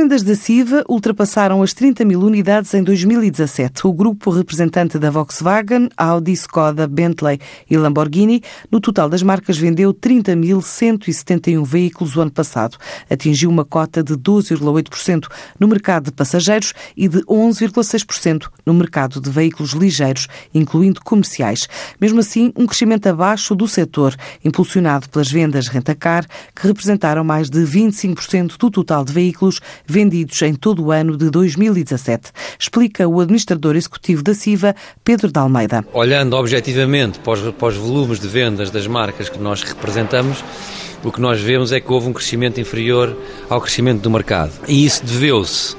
vendas da Siva ultrapassaram as 30 mil unidades em 2017. O grupo representante da Volkswagen, Audi, Skoda, Bentley e Lamborghini, no total das marcas, vendeu 30.171 veículos o ano passado. Atingiu uma cota de 12,8% no mercado de passageiros e de 11,6% no mercado de veículos ligeiros, incluindo comerciais. Mesmo assim, um crescimento abaixo do setor, impulsionado pelas vendas rentacar, que representaram mais de 25% do total de veículos vendidos em todo o ano de 2017. Explica o administrador executivo da CIVA, Pedro de Almeida. Olhando objetivamente para os, para os volumes de vendas das marcas que nós representamos, o que nós vemos é que houve um crescimento inferior ao crescimento do mercado. E isso deveu-se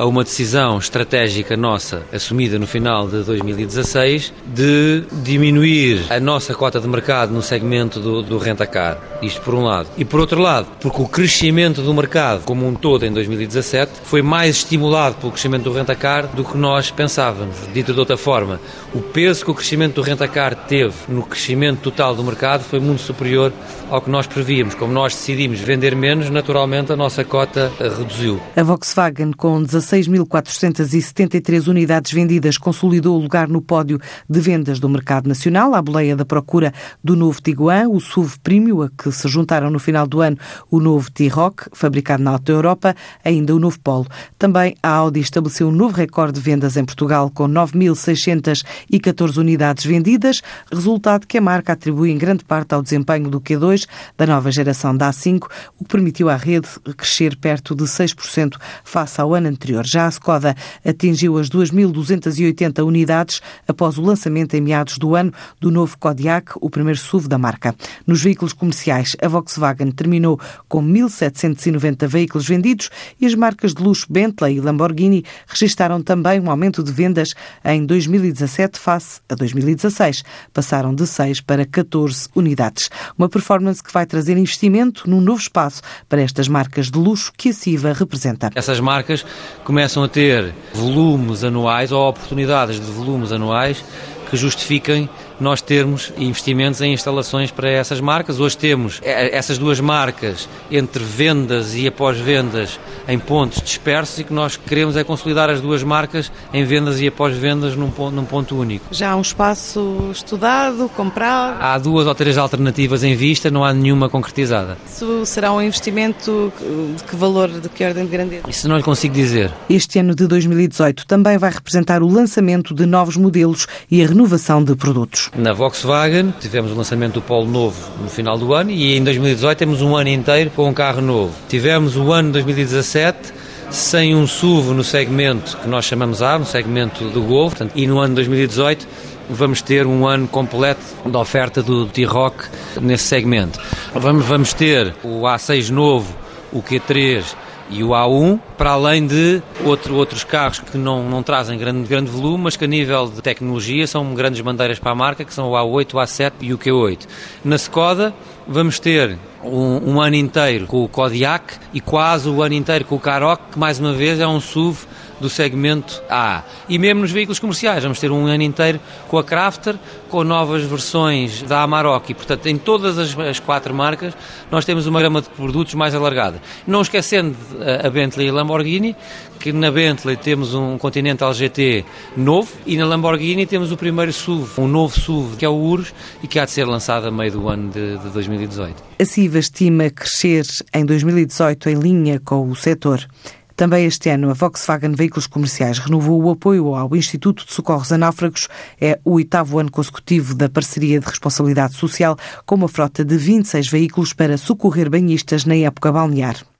a uma decisão estratégica nossa, assumida no final de 2016, de diminuir a nossa cota de mercado no segmento do, do rentacar. Isto por um lado. E por outro lado, porque o crescimento do mercado como um todo em 2017 foi mais estimulado pelo crescimento do rentacar do que nós pensávamos. Dito de outra forma, o peso que o crescimento do rentacar teve no crescimento total do mercado foi muito superior ao que nós prevíamos. Como nós decidimos vender menos, naturalmente a nossa cota reduziu. A Volkswagen, com 17 6.473 unidades vendidas, consolidou o lugar no pódio de vendas do mercado nacional, à boleia da procura do novo Tiguan, o SUV Premium, a que se juntaram no final do ano o novo T-Rock, fabricado na Alta Europa, ainda o novo Polo. Também a Audi estabeleceu um novo recorde de vendas em Portugal, com 9.614 unidades vendidas, resultado que a marca atribui em grande parte ao desempenho do Q2 da nova geração da A5, o que permitiu à rede crescer perto de 6% face ao ano anterior. Já a Skoda atingiu as 2.280 unidades após o lançamento em meados do ano do novo Kodiaq, o primeiro SUV da marca. Nos veículos comerciais, a Volkswagen terminou com 1.790 veículos vendidos e as marcas de luxo Bentley e Lamborghini registaram também um aumento de vendas em 2017 face a 2016. Passaram de 6 para 14 unidades. Uma performance que vai trazer investimento num novo espaço para estas marcas de luxo que a CIVA representa. Essas marcas começam a ter volumes anuais ou oportunidades de volumes anuais que justifiquem nós termos investimentos em instalações para essas marcas. Hoje temos eh, essas duas marcas entre vendas e após-vendas em pontos dispersos e que nós queremos é consolidar as duas marcas em vendas e após-vendas num ponto, num ponto único. Já há um espaço estudado, comprado? Há duas ou três alternativas em vista, não há nenhuma concretizada. Isso será um investimento de que valor, de que ordem de grandeza? Isso não lhe consigo dizer. Este ano de 2018 também vai representar o lançamento de novos modelos e a renovação de produtos. Na Volkswagen tivemos o lançamento do Polo novo no final do ano e em 2018 temos um ano inteiro com um carro novo. Tivemos o ano 2017 sem um SUV no segmento que nós chamamos A, no segmento do Golf, portanto, e no ano 2018 vamos ter um ano completo da oferta do T-Rock nesse segmento. Vamos, vamos ter o A6 novo, o Q3 e o A1, para além de outro, outros carros que não, não trazem grande, grande volume, mas que a nível de tecnologia são grandes bandeiras para a marca, que são o A8, o A7 e o Q8. Na Skoda vamos ter um, um ano inteiro com o Kodiaq e quase o ano inteiro com o Karoq, que mais uma vez é um SUV do segmento A. E mesmo nos veículos comerciais, vamos ter um ano inteiro com a Crafter, com novas versões da Amarok. E, portanto, em todas as, as quatro marcas, nós temos uma gama de produtos mais alargada. Não esquecendo a, a Bentley e a Lamborghini, que na Bentley temos um Continental GT novo e na Lamborghini temos o primeiro SUV, um novo SUV, que é o Urus, e que há de ser lançado a meio do ano de, de 2018. A CIVA estima crescer em 2018 em linha com o setor. Também este ano, a Volkswagen Veículos Comerciais renovou o apoio ao Instituto de Socorros a Náufragos. É o oitavo ano consecutivo da parceria de responsabilidade social com uma frota de 26 veículos para socorrer banhistas na época balnear.